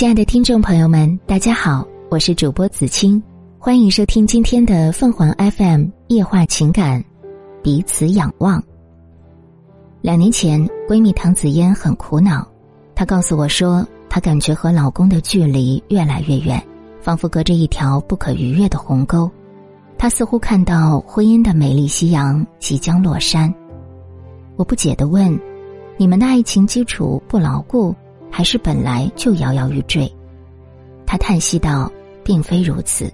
亲爱的听众朋友们，大家好，我是主播子清，欢迎收听今天的凤凰 FM 夜话情感，彼此仰望。两年前，闺蜜唐子嫣很苦恼，她告诉我说，她感觉和老公的距离越来越远，仿佛隔着一条不可逾越的鸿沟。她似乎看到婚姻的美丽夕阳即将落山。我不解的问：“你们的爱情基础不牢固？”还是本来就摇摇欲坠，他叹息道：“并非如此。”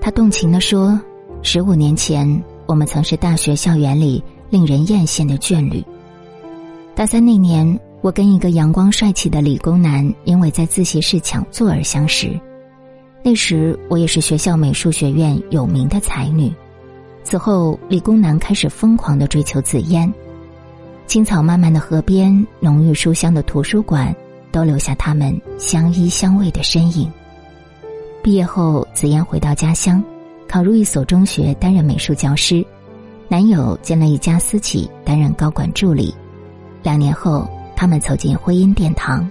他动情地说：“十五年前，我们曾是大学校园里令人艳羡的眷侣。大三那年，我跟一个阳光帅气的理工男因为在自习室抢座而相识。那时，我也是学校美术学院有名的才女。此后，理工男开始疯狂的追求紫嫣。”青草漫漫的河边，浓郁书香的图书馆，都留下他们相依相偎的身影。毕业后，紫嫣回到家乡，考入一所中学担任美术教师，男友进了一家私企担任高管助理。两年后，他们走进婚姻殿堂。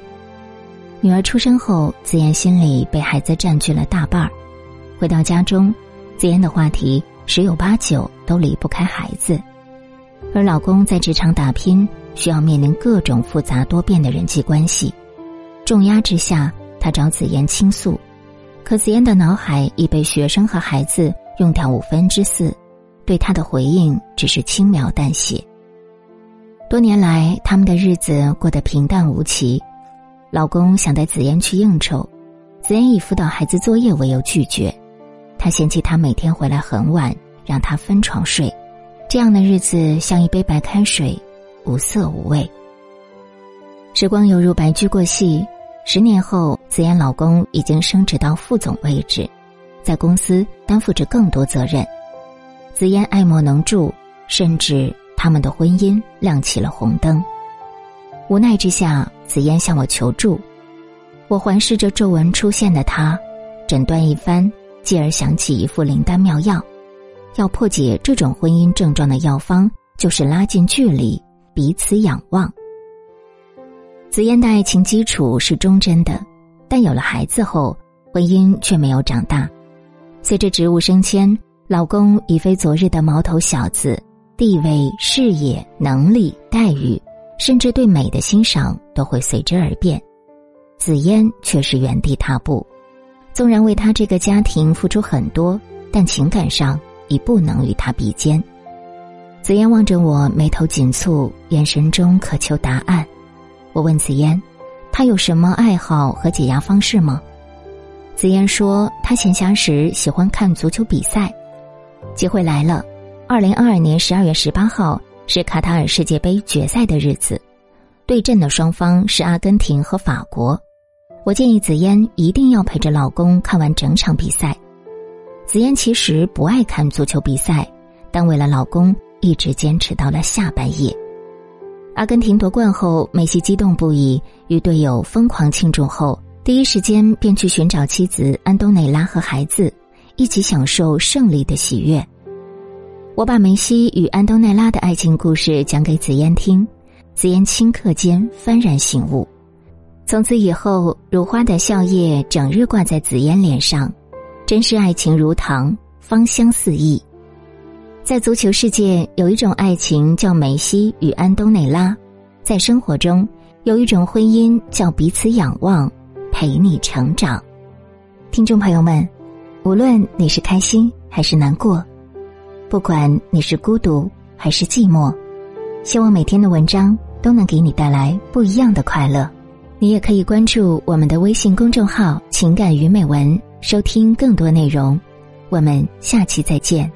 女儿出生后，紫嫣心里被孩子占据了大半儿。回到家中，紫嫣的话题十有八九都离不开孩子。而老公在职场打拼，需要面临各种复杂多变的人际关系，重压之下，他找紫嫣倾诉，可紫嫣的脑海已被学生和孩子用掉五分之四，对他的回应只是轻描淡写。多年来，他们的日子过得平淡无奇，老公想带紫嫣去应酬，紫嫣以辅导孩子作业为由拒绝，他嫌弃他每天回来很晚，让他分床睡。这样的日子像一杯白开水，无色无味。时光犹如白驹过隙，十年后，紫嫣老公已经升职到副总位置，在公司担负着更多责任。紫嫣爱莫能助，甚至他们的婚姻亮起了红灯。无奈之下，紫嫣向我求助。我环视着皱纹出现的她，诊断一番，继而想起一副灵丹妙药。要破解这种婚姻症状的药方，就是拉近距离，彼此仰望。紫嫣的爱情基础是忠贞的，但有了孩子后，婚姻却没有长大。随着职务升迁，老公已非昨日的毛头小子，地位、事业、能力、待遇，甚至对美的欣赏都会随之而变。紫嫣却是原地踏步，纵然为他这个家庭付出很多，但情感上。已不能与他比肩。紫嫣望着我，眉头紧蹙，眼神中渴求答案。我问紫嫣：“他有什么爱好和解压方式吗？”紫嫣说：“他闲暇时喜欢看足球比赛。”机会来了，二零二二年十二月十八号是卡塔尔世界杯决赛的日子，对阵的双方是阿根廷和法国。我建议紫嫣一定要陪着老公看完整场比赛。紫嫣其实不爱看足球比赛，但为了老公，一直坚持到了下半夜。阿根廷夺冠后，梅西激动不已，与队友疯狂庆祝后，第一时间便去寻找妻子安东内拉和孩子，一起享受胜利的喜悦。我把梅西与安东内拉的爱情故事讲给紫嫣听，紫嫣顷刻间幡然醒悟，从此以后，如花的笑靥整日挂在紫嫣脸上。真是爱情如糖，芳香四溢。在足球世界，有一种爱情叫梅西与安东内拉；在生活中，有一种婚姻叫彼此仰望，陪你成长。听众朋友们，无论你是开心还是难过，不管你是孤独还是寂寞，希望每天的文章都能给你带来不一样的快乐。你也可以关注我们的微信公众号“情感与美文”。收听更多内容，我们下期再见。